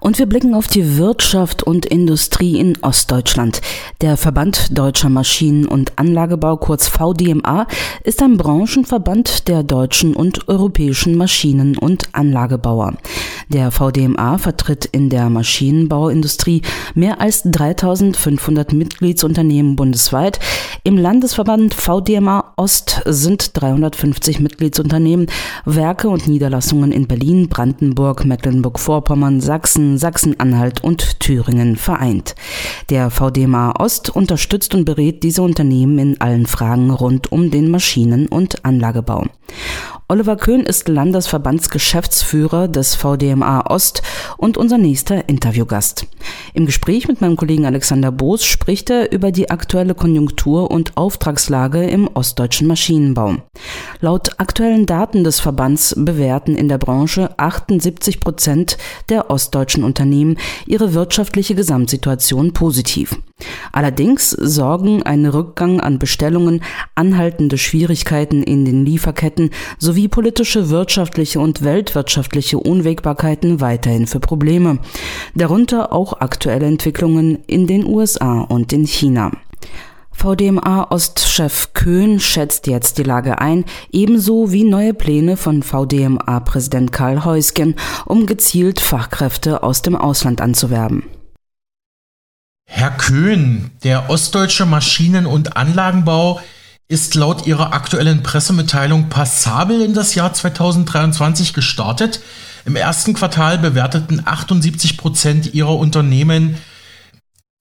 Und wir blicken auf die Wirtschaft und Industrie in Ostdeutschland. Der Verband Deutscher Maschinen- und Anlagebau, kurz VDMA, ist ein Branchenverband der deutschen und europäischen Maschinen- und Anlagebauer. Der VDMA vertritt in der Maschinenbauindustrie mehr als 3500 Mitgliedsunternehmen bundesweit. Im Landesverband VDMA Ost sind 350 Mitgliedsunternehmen, Werke und Niederlassungen in Berlin, Brandenburg, Mecklenburg-Vorpommern, Sachsen, Sachsen-Anhalt und Thüringen vereint. Der VDMA Ost unterstützt und berät diese Unternehmen in allen Fragen rund um den Maschinen- und Anlagebau. Oliver Köhn ist Landesverbandsgeschäftsführer des VDMA Ost und unser nächster Interviewgast. Im Gespräch mit meinem Kollegen Alexander Boos spricht er über die aktuelle Konjunktur und Auftragslage im ostdeutschen Maschinenbau. Laut aktuellen Daten des Verbands bewerten in der Branche 78 Prozent der ostdeutschen Unternehmen ihre wirtschaftliche Gesamtsituation positiv. Allerdings sorgen ein Rückgang an Bestellungen, anhaltende Schwierigkeiten in den Lieferketten sowie politische, wirtschaftliche und weltwirtschaftliche Unwägbarkeiten weiterhin für Probleme, darunter auch aktuelle Entwicklungen in den USA und in China. VDMA-Ostchef Köhn schätzt jetzt die Lage ein, ebenso wie neue Pläne von VDMA-Präsident Karl Heusgen, um gezielt Fachkräfte aus dem Ausland anzuwerben. Herr Köhn, der ostdeutsche Maschinen- und Anlagenbau ist laut Ihrer aktuellen Pressemitteilung passabel in das Jahr 2023 gestartet. Im ersten Quartal bewerteten 78 Prozent Ihrer Unternehmen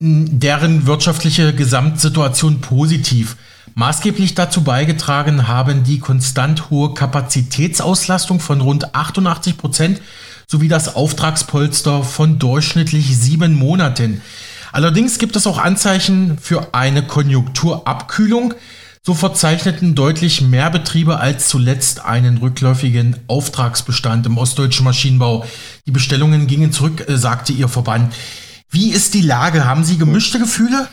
deren wirtschaftliche Gesamtsituation positiv. Maßgeblich dazu beigetragen haben die konstant hohe Kapazitätsauslastung von rund 88 Prozent sowie das Auftragspolster von durchschnittlich sieben Monaten. Allerdings gibt es auch Anzeichen für eine Konjunkturabkühlung. So verzeichneten deutlich mehr Betriebe als zuletzt einen rückläufigen Auftragsbestand im ostdeutschen Maschinenbau. Die Bestellungen gingen zurück, äh, sagte Ihr Verband. Wie ist die Lage? Haben Sie gemischte Gefühle?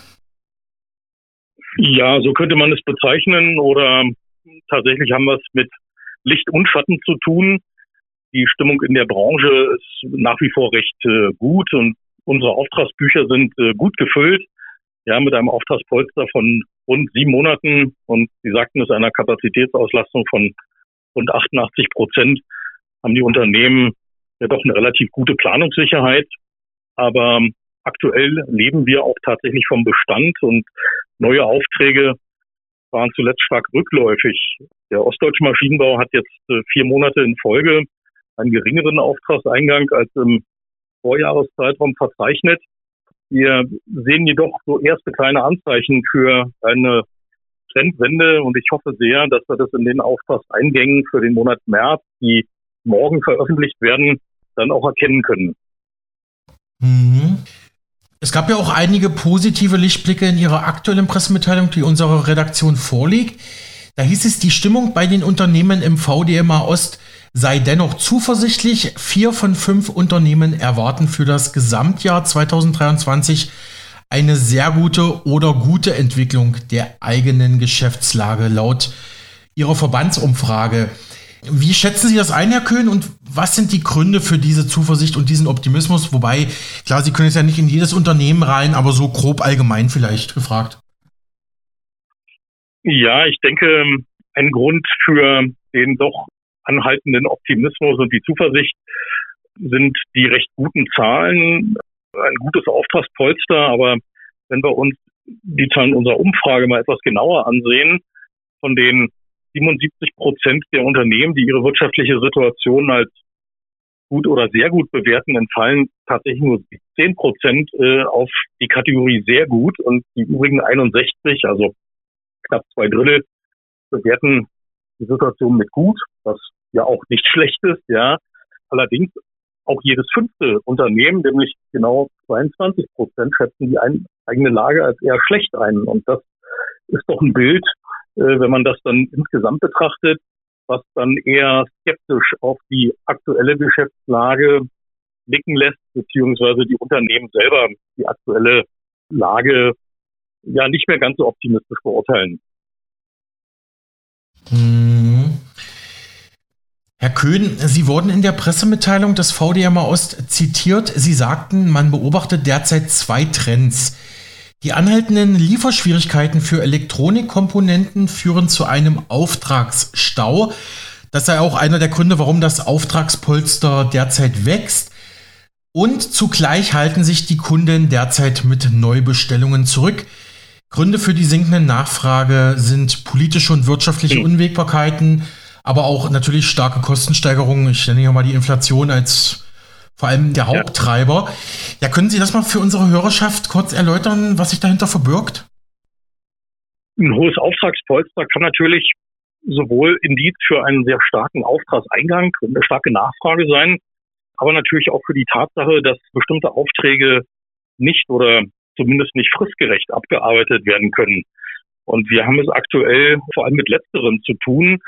Ja, so könnte man es bezeichnen. Oder tatsächlich haben wir es mit Licht und Schatten zu tun. Die Stimmung in der Branche ist nach wie vor recht äh, gut und Unsere Auftragsbücher sind äh, gut gefüllt, ja, mit einem Auftragspolster von rund sieben Monaten und Sie sagten es einer Kapazitätsauslastung von rund 88 Prozent haben die Unternehmen ja doch eine relativ gute Planungssicherheit. Aber aktuell leben wir auch tatsächlich vom Bestand und neue Aufträge waren zuletzt stark rückläufig. Der ostdeutsche Maschinenbau hat jetzt äh, vier Monate in Folge einen geringeren Auftragseingang als im Vorjahreszeitraum verzeichnet. Wir sehen jedoch so erste kleine Anzeichen für eine Trendwende und ich hoffe sehr, dass wir das in den Auftragseingängen für den Monat März, die morgen veröffentlicht werden, dann auch erkennen können. Mhm. Es gab ja auch einige positive Lichtblicke in Ihrer aktuellen Pressemitteilung, die unserer Redaktion vorliegt. Da hieß es, die Stimmung bei den Unternehmen im VDMA Ost sei dennoch zuversichtlich. Vier von fünf Unternehmen erwarten für das Gesamtjahr 2023 eine sehr gute oder gute Entwicklung der eigenen Geschäftslage laut Ihrer Verbandsumfrage. Wie schätzen Sie das ein, Herr Köhn, und was sind die Gründe für diese Zuversicht und diesen Optimismus? Wobei, klar, Sie können es ja nicht in jedes Unternehmen rein, aber so grob allgemein vielleicht gefragt. Ja, ich denke, ein Grund für den doch anhaltenden Optimismus und die Zuversicht sind die recht guten Zahlen, ein gutes Auftragspolster. Aber wenn wir uns die Zahlen unserer Umfrage mal etwas genauer ansehen, von den 77 Prozent der Unternehmen, die ihre wirtschaftliche Situation als gut oder sehr gut bewerten, entfallen tatsächlich nur 10 Prozent äh, auf die Kategorie sehr gut und die übrigen 61, also knapp zwei Drittel, bewerten die Situation mit gut, was ja auch nicht schlecht ist, ja. Allerdings auch jedes fünfte Unternehmen, nämlich genau 22 Prozent, schätzen die ein, eigene Lage als eher schlecht ein. Und das ist doch ein Bild, äh, wenn man das dann insgesamt betrachtet, was dann eher skeptisch auf die aktuelle Geschäftslage blicken lässt, beziehungsweise die Unternehmen selber die aktuelle Lage ja nicht mehr ganz so optimistisch beurteilen. Mhm. Herr Köhn, Sie wurden in der Pressemitteilung des VDMA Ost zitiert. Sie sagten, man beobachtet derzeit zwei Trends. Die anhaltenden Lieferschwierigkeiten für Elektronikkomponenten führen zu einem Auftragsstau. Das sei auch einer der Gründe, warum das Auftragspolster derzeit wächst. Und zugleich halten sich die Kunden derzeit mit Neubestellungen zurück. Gründe für die sinkende Nachfrage sind politische und wirtschaftliche Unwägbarkeiten, aber auch natürlich starke Kostensteigerungen. Ich nenne hier mal die Inflation als vor allem der Haupttreiber. Ja. ja, können Sie das mal für unsere Hörerschaft kurz erläutern, was sich dahinter verbirgt? Ein hohes Auftragspolster kann natürlich sowohl Indiz für einen sehr starken Auftragseingang und eine starke Nachfrage sein, aber natürlich auch für die Tatsache, dass bestimmte Aufträge nicht oder zumindest nicht fristgerecht abgearbeitet werden können. Und wir haben es aktuell vor allem mit Letzterem zu tun,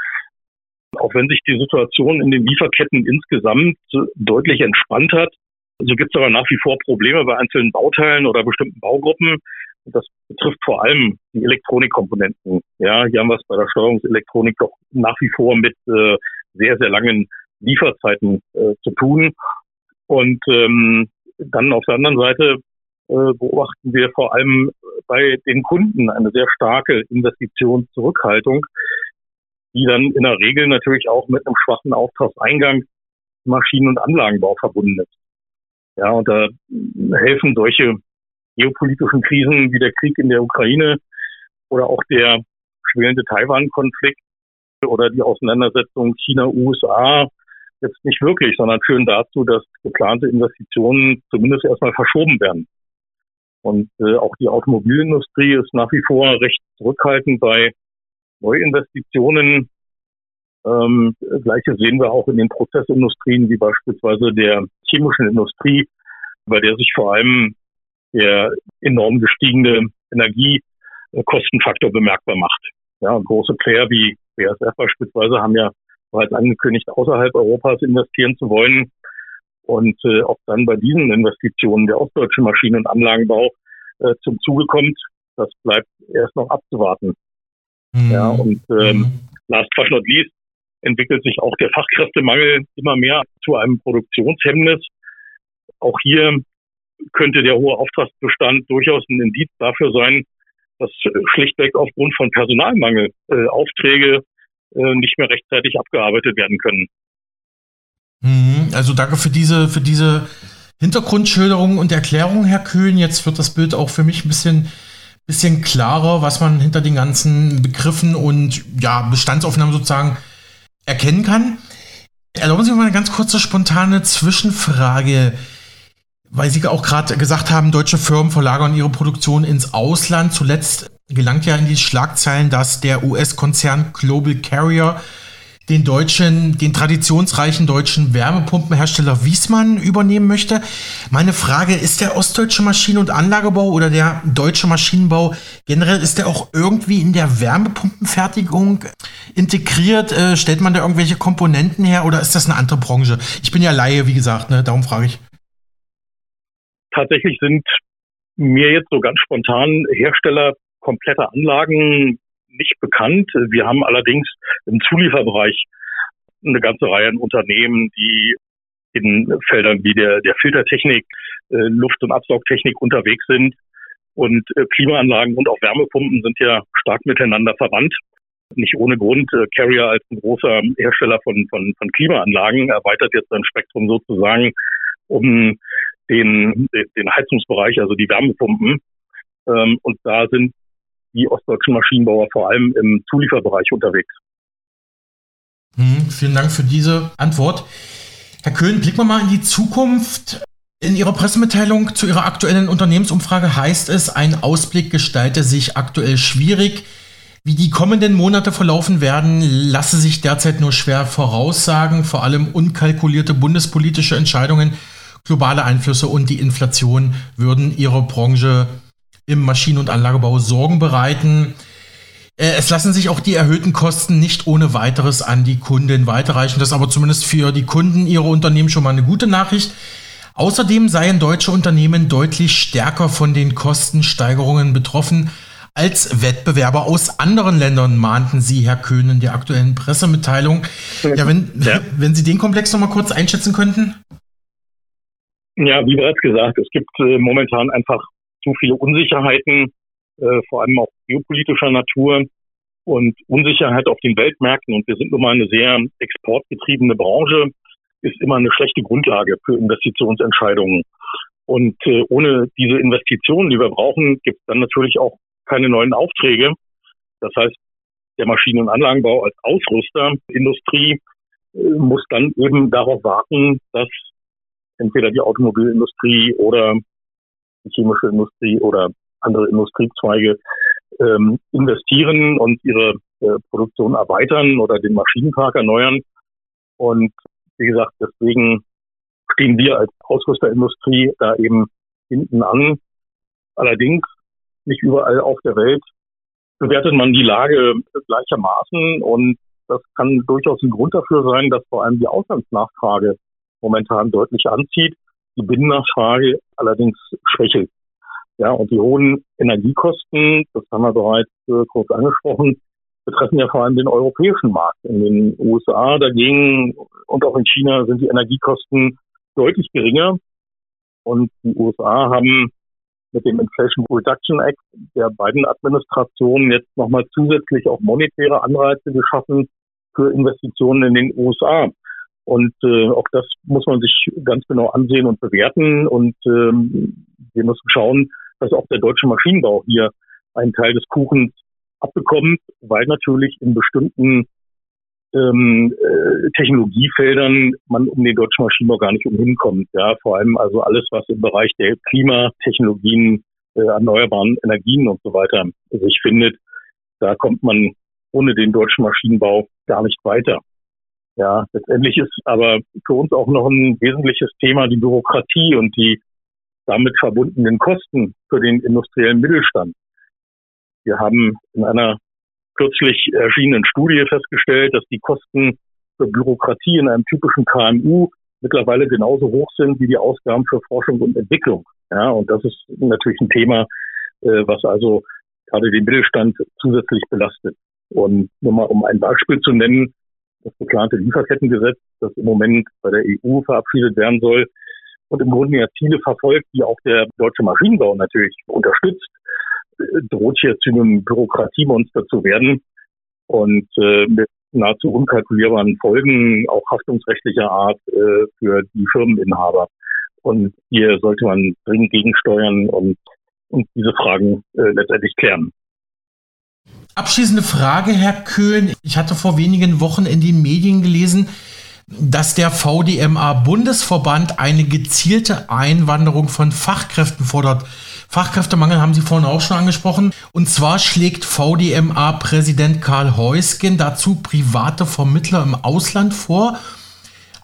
auch wenn sich die Situation in den Lieferketten insgesamt deutlich entspannt hat. So gibt es aber nach wie vor Probleme bei einzelnen Bauteilen oder bestimmten Baugruppen. Das betrifft vor allem die Elektronikkomponenten. Ja, hier haben wir es bei der Steuerungselektronik doch nach wie vor mit äh, sehr, sehr langen Lieferzeiten äh, zu tun. Und ähm, dann auf der anderen Seite äh, beobachten wir vor allem bei den Kunden eine sehr starke Investitionszurückhaltung, die dann in der Regel natürlich auch mit einem schwachen Auftragseingang Maschinen- und Anlagenbau verbunden ist. Ja, und da helfen solche geopolitischen Krisen wie der Krieg in der Ukraine oder auch der schwelende Taiwan-Konflikt oder die Auseinandersetzung China-USA jetzt nicht wirklich, sondern führen dazu, dass geplante Investitionen zumindest erstmal verschoben werden. Und äh, auch die Automobilindustrie ist nach wie vor recht zurückhaltend bei Neuinvestitionen. Ähm, Gleiches sehen wir auch in den Prozessindustrien, wie beispielsweise der chemischen Industrie, bei der sich vor allem der enorm gestiegene Energiekostenfaktor bemerkbar macht. Ja, große Player wie BASF beispielsweise haben ja bereits angekündigt, außerhalb Europas investieren zu wollen. Und äh, ob dann bei diesen Investitionen der ostdeutsche Maschinen- und Anlagenbau äh, zum Zuge kommt, das bleibt erst noch abzuwarten. Mhm. Ja, und ähm, mhm. last but not least entwickelt sich auch der Fachkräftemangel immer mehr zu einem Produktionshemmnis. Auch hier könnte der hohe Auftragsbestand durchaus ein Indiz dafür sein, dass schlichtweg aufgrund von Personalmangel äh, Aufträge äh, nicht mehr rechtzeitig abgearbeitet werden können. Mhm. Also danke für diese, für diese Hintergrundschilderung und Erklärung, Herr Köhn. Jetzt wird das Bild auch für mich ein bisschen, bisschen klarer, was man hinter den ganzen Begriffen und ja, Bestandsaufnahmen sozusagen erkennen kann. Erlauben Sie mir mal eine ganz kurze spontane Zwischenfrage, weil Sie auch gerade gesagt haben, deutsche Firmen verlagern ihre Produktion ins Ausland. Zuletzt gelangt ja in die Schlagzeilen, dass der US-Konzern Global Carrier den deutschen, den traditionsreichen deutschen Wärmepumpenhersteller Wiesmann übernehmen möchte. Meine Frage, ist der ostdeutsche Maschinen- und Anlagebau oder der deutsche Maschinenbau generell, ist der auch irgendwie in der Wärmepumpenfertigung integriert? Äh, stellt man da irgendwelche Komponenten her oder ist das eine andere Branche? Ich bin ja Laie, wie gesagt, ne? darum frage ich. Tatsächlich sind mir jetzt so ganz spontan Hersteller kompletter Anlagen nicht bekannt. Wir haben allerdings im Zulieferbereich eine ganze Reihe an Unternehmen, die in Feldern wie der, der Filtertechnik, äh, Luft- und Absaugtechnik unterwegs sind. Und äh, Klimaanlagen und auch Wärmepumpen sind ja stark miteinander verwandt. Nicht ohne Grund. Äh, Carrier als ein großer Hersteller von, von, von Klimaanlagen erweitert jetzt sein Spektrum sozusagen um den, den Heizungsbereich, also die Wärmepumpen. Ähm, und da sind die ostdeutschen Maschinenbauer vor allem im Zulieferbereich unterwegs. Hm, vielen Dank für diese Antwort. Herr Köhn, blicken wir mal in die Zukunft. In Ihrer Pressemitteilung zu Ihrer aktuellen Unternehmensumfrage heißt es, ein Ausblick gestalte sich aktuell schwierig. Wie die kommenden Monate verlaufen werden, lasse sich derzeit nur schwer voraussagen. Vor allem unkalkulierte bundespolitische Entscheidungen, globale Einflüsse und die Inflation würden Ihre Branche im Maschinen- und Anlagebau Sorgen bereiten. Äh, es lassen sich auch die erhöhten Kosten nicht ohne weiteres an die Kunden weiterreichen. Das ist aber zumindest für die Kunden ihrer Unternehmen schon mal eine gute Nachricht. Außerdem seien deutsche Unternehmen deutlich stärker von den Kostensteigerungen betroffen als Wettbewerber aus anderen Ländern, mahnten Sie, Herr Köhn, in der aktuellen Pressemitteilung. Ja, wenn, ja. wenn Sie den Komplex noch mal kurz einschätzen könnten. Ja, wie bereits gesagt, es gibt äh, momentan einfach zu viele Unsicherheiten, äh, vor allem auch geopolitischer Natur und Unsicherheit auf den Weltmärkten. Und wir sind nun mal eine sehr exportgetriebene Branche, ist immer eine schlechte Grundlage für Investitionsentscheidungen. Und äh, ohne diese Investitionen, die wir brauchen, gibt es dann natürlich auch keine neuen Aufträge. Das heißt, der Maschinen- und Anlagenbau als Ausrüsterindustrie äh, muss dann eben darauf warten, dass entweder die Automobilindustrie oder die chemische Industrie oder andere Industriezweige ähm, investieren und ihre äh, Produktion erweitern oder den Maschinenpark erneuern. Und wie gesagt, deswegen stehen wir als Ausrüsterindustrie da eben hinten an. Allerdings nicht überall auf der Welt bewertet man die Lage gleichermaßen und das kann durchaus ein Grund dafür sein, dass vor allem die Auslandsnachfrage momentan deutlich anzieht, die Binnennachfrage allerdings schwächelt. Ja, und die hohen Energiekosten, das haben wir bereits äh, kurz angesprochen, betreffen ja vor allem den europäischen Markt. In den USA dagegen und auch in China sind die Energiekosten deutlich geringer. Und die USA haben mit dem Inflation Reduction Act der beiden Administrationen jetzt nochmal zusätzlich auch monetäre Anreize geschaffen für Investitionen in den USA. Und äh, auch das muss man sich ganz genau ansehen und bewerten. Und ähm, wir müssen schauen, dass auch der deutsche Maschinenbau hier einen Teil des Kuchens abbekommt, weil natürlich in bestimmten ähm, äh, Technologiefeldern man um den deutschen Maschinenbau gar nicht umhinkommt. Ja, vor allem also alles, was im Bereich der Klimatechnologien, äh, erneuerbaren Energien und so weiter sich findet, da kommt man ohne den deutschen Maschinenbau gar nicht weiter. Ja, letztendlich ist aber für uns auch noch ein wesentliches Thema die Bürokratie und die damit verbundenen Kosten für den industriellen Mittelstand. Wir haben in einer kürzlich erschienenen Studie festgestellt, dass die Kosten für Bürokratie in einem typischen KMU mittlerweile genauso hoch sind wie die Ausgaben für Forschung und Entwicklung. Ja, und das ist natürlich ein Thema, äh, was also gerade den Mittelstand zusätzlich belastet. Und nur mal um ein Beispiel zu nennen, das geplante Lieferkettengesetz, das im Moment bei der EU verabschiedet werden soll und im Grunde ja Ziele verfolgt, die auch der deutsche Maschinenbau natürlich unterstützt, droht hier zu einem Bürokratiemonster zu werden und äh, mit nahezu unkalkulierbaren Folgen, auch haftungsrechtlicher Art äh, für die Firmeninhaber. Und hier sollte man dringend gegensteuern und, und diese Fragen äh, letztendlich klären. Abschließende Frage, Herr Köhn. Ich hatte vor wenigen Wochen in den Medien gelesen, dass der VDMA Bundesverband eine gezielte Einwanderung von Fachkräften fordert. Fachkräftemangel haben Sie vorhin auch schon angesprochen. Und zwar schlägt VDMA-Präsident Karl Heusgen dazu private Vermittler im Ausland vor.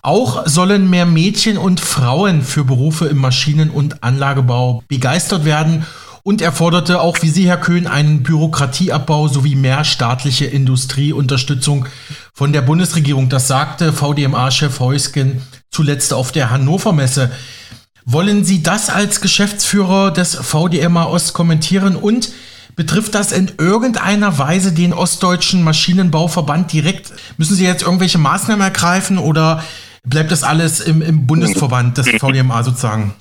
Auch sollen mehr Mädchen und Frauen für Berufe im Maschinen- und Anlagebau begeistert werden. Und er forderte auch, wie Sie, Herr Köhn, einen Bürokratieabbau sowie mehr staatliche Industrieunterstützung von der Bundesregierung. Das sagte VDMA-Chef Heusgen zuletzt auf der Hannover Messe. Wollen Sie das als Geschäftsführer des VDMA Ost kommentieren und betrifft das in irgendeiner Weise den Ostdeutschen Maschinenbauverband direkt? Müssen Sie jetzt irgendwelche Maßnahmen ergreifen oder bleibt das alles im, im Bundesverband des VDMA sozusagen?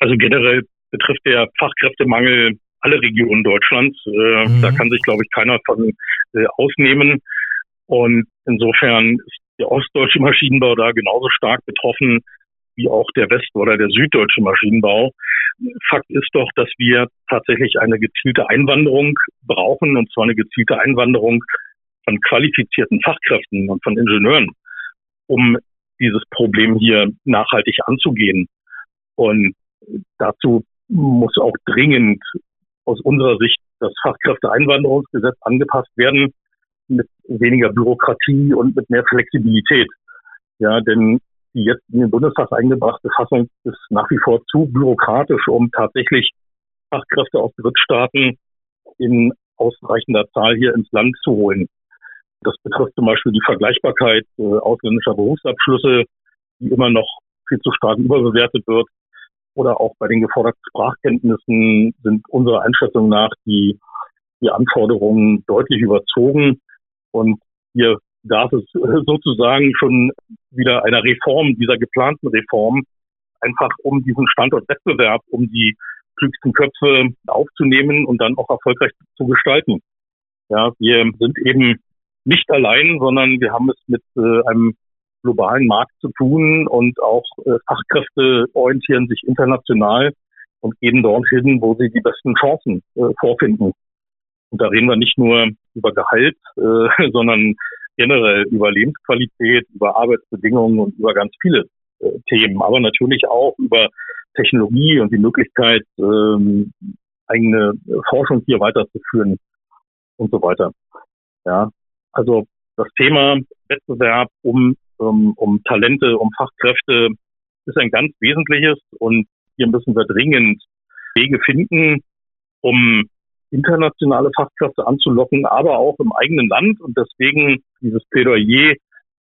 Also generell betrifft der Fachkräftemangel alle Regionen Deutschlands. Äh, mhm. Da kann sich, glaube ich, keiner von äh, ausnehmen. Und insofern ist der ostdeutsche Maschinenbau da genauso stark betroffen wie auch der West- oder der süddeutsche Maschinenbau. Fakt ist doch, dass wir tatsächlich eine gezielte Einwanderung brauchen, und zwar eine gezielte Einwanderung von qualifizierten Fachkräften und von Ingenieuren, um dieses Problem hier nachhaltig anzugehen. Und dazu muss auch dringend aus unserer Sicht das Fachkräfteeinwanderungsgesetz angepasst werden mit weniger Bürokratie und mit mehr Flexibilität. Ja, denn die jetzt in den Bundestag eingebrachte Fassung ist nach wie vor zu bürokratisch, um tatsächlich Fachkräfte aus Drittstaaten in ausreichender Zahl hier ins Land zu holen. Das betrifft zum Beispiel die Vergleichbarkeit äh, ausländischer Berufsabschlüsse, die immer noch viel zu stark überbewertet wird. Oder auch bei den geforderten Sprachkenntnissen sind unserer Einschätzung nach die, die Anforderungen deutlich überzogen. Und hier darf es sozusagen schon wieder einer Reform, dieser geplanten Reform, einfach um diesen Standortwettbewerb, um die klügsten Köpfe aufzunehmen und dann auch erfolgreich zu gestalten. Ja, wir sind eben nicht allein, sondern wir haben es mit äh, einem globalen Markt zu tun und auch äh, Fachkräfte orientieren sich international und gehen dorthin, wo sie die besten Chancen äh, vorfinden. Und da reden wir nicht nur über Gehalt, äh, sondern generell über Lebensqualität, über Arbeitsbedingungen und über ganz viele äh, Themen, aber natürlich auch über Technologie und die Möglichkeit, ähm, eigene Forschung hier weiterzuführen und so weiter. Ja, also das Thema Wettbewerb um, um, um Talente, um Fachkräfte ist ein ganz wesentliches und hier müssen wir dringend Wege finden, um internationale Fachkräfte anzulocken, aber auch im eigenen Land. Und deswegen dieses Plädoyer,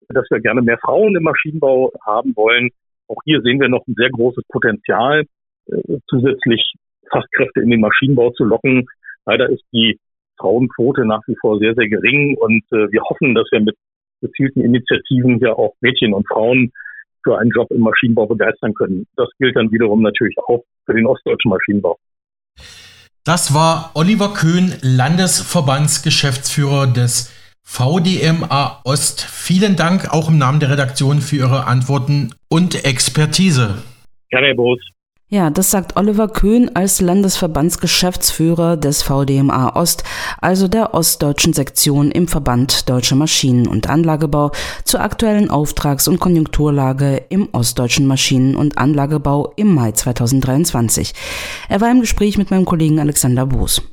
dass wir gerne mehr Frauen im Maschinenbau haben wollen. Auch hier sehen wir noch ein sehr großes Potenzial, äh, zusätzlich Fachkräfte in den Maschinenbau zu locken. Leider ist die Frauenquote nach wie vor sehr, sehr gering und äh, wir hoffen, dass wir mit gezielten Initiativen ja auch Mädchen und Frauen für einen Job im Maschinenbau begeistern können. Das gilt dann wiederum natürlich auch für den ostdeutschen Maschinenbau. Das war Oliver Köhn, Landesverbandsgeschäftsführer des VDMA Ost. Vielen Dank auch im Namen der Redaktion für Ihre Antworten und Expertise. Gerne, Herr Boos. Ja, das sagt Oliver Köhn als Landesverbandsgeschäftsführer des VDMA Ost, also der ostdeutschen Sektion im Verband Deutscher Maschinen- und Anlagebau, zur aktuellen Auftrags- und Konjunkturlage im ostdeutschen Maschinen- und Anlagebau im Mai 2023. Er war im Gespräch mit meinem Kollegen Alexander Boos.